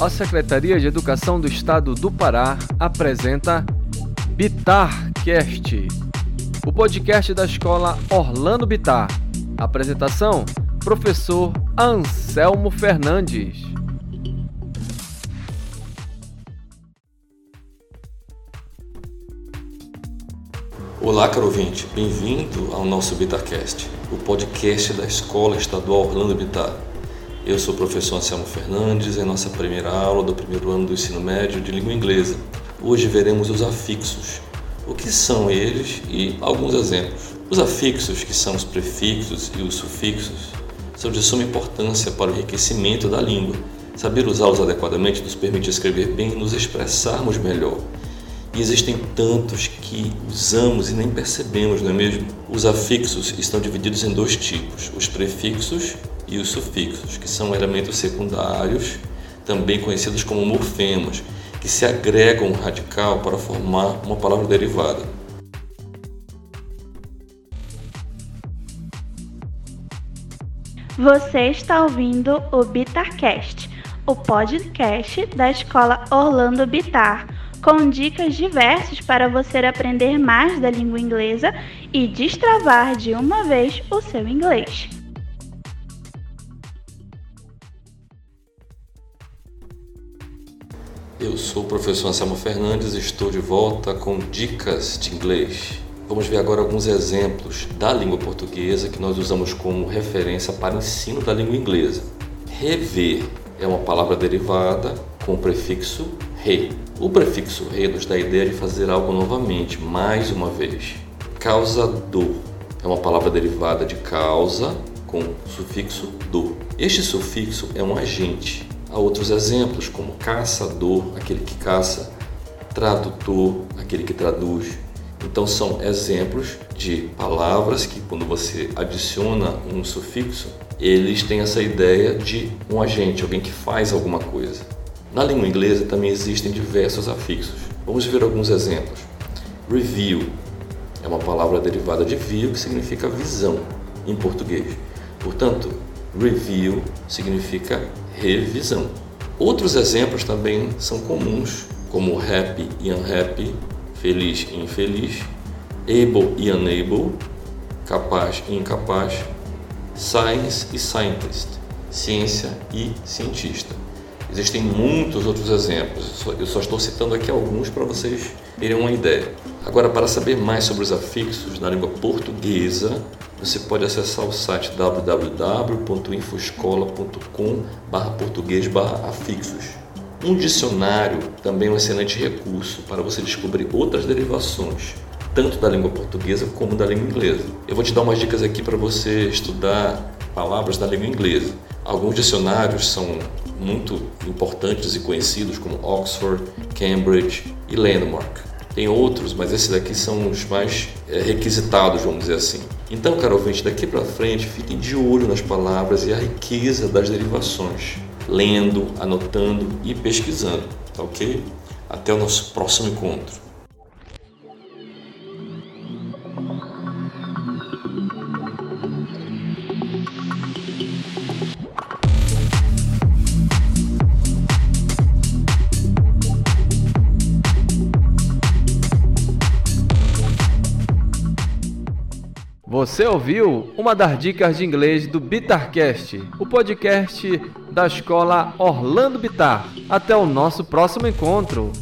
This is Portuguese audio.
A Secretaria de Educação do Estado do Pará apresenta Bitarcast, o podcast da escola Orlando Bitar. Apresentação: Professor Anselmo Fernandes. Olá, caro ouvinte, bem-vindo ao nosso Bitarcast, o podcast da Escola Estadual Orlando Bitar. Eu sou o professor Anselmo Fernandes, é nossa primeira aula do primeiro ano do ensino médio de língua inglesa. Hoje veremos os afixos, o que são eles e alguns exemplos. Os afixos, que são os prefixos e os sufixos, são de suma importância para o enriquecimento da língua. Saber usá-los adequadamente nos permite escrever bem e nos expressarmos melhor. E existem tantos que usamos e nem percebemos, não é mesmo? Os afixos estão divididos em dois tipos: os prefixos e os sufixos, que são elementos secundários, também conhecidos como morfemas, que se agregam um radical para formar uma palavra derivada. Você está ouvindo o Bitarcast, o podcast da escola Orlando Bitar, com dicas diversas para você aprender mais da língua inglesa e destravar de uma vez o seu inglês. Eu sou o professor Anselmo Fernandes e estou de volta com dicas de inglês. Vamos ver agora alguns exemplos da língua portuguesa que nós usamos como referência para o ensino da língua inglesa. Rever é uma palavra derivada com o prefixo re. O prefixo re nos dá a ideia de fazer algo novamente, mais uma vez. Causador é uma palavra derivada de causa com sufixo do. Este sufixo é um agente Há outros exemplos, como caçador, aquele que caça, tradutor, aquele que traduz. Então, são exemplos de palavras que, quando você adiciona um sufixo, eles têm essa ideia de um agente, alguém que faz alguma coisa. Na língua inglesa também existem diversos afixos. Vamos ver alguns exemplos. Review é uma palavra derivada de view, que significa visão em português. Portanto, review significa revisão. Outros exemplos também são comuns, como happy e unhappy, feliz e infeliz, able e unable, capaz e incapaz, science e scientist, ciência e cientista. Existem muitos outros exemplos, eu só estou citando aqui alguns para vocês terem uma ideia. Agora, para saber mais sobre os afixos na língua portuguesa, você pode acessar o site www.infoscola.com/português/afixos. Um dicionário também é um excelente recurso para você descobrir outras derivações, tanto da língua portuguesa como da língua inglesa. Eu vou te dar umas dicas aqui para você estudar palavras da língua inglesa. Alguns dicionários são muito importantes e conhecidos, como Oxford, Cambridge e Landmark. Tem outros, mas esses daqui são os mais é, requisitados, vamos dizer assim. Então, caro ouvinte, daqui para frente, fiquem de olho nas palavras e a riqueza das derivações, lendo, anotando e pesquisando, tá ok? Até o nosso próximo encontro. Você ouviu uma das dicas de inglês do Bitarcast, o podcast da escola Orlando Bitar. Até o nosso próximo encontro.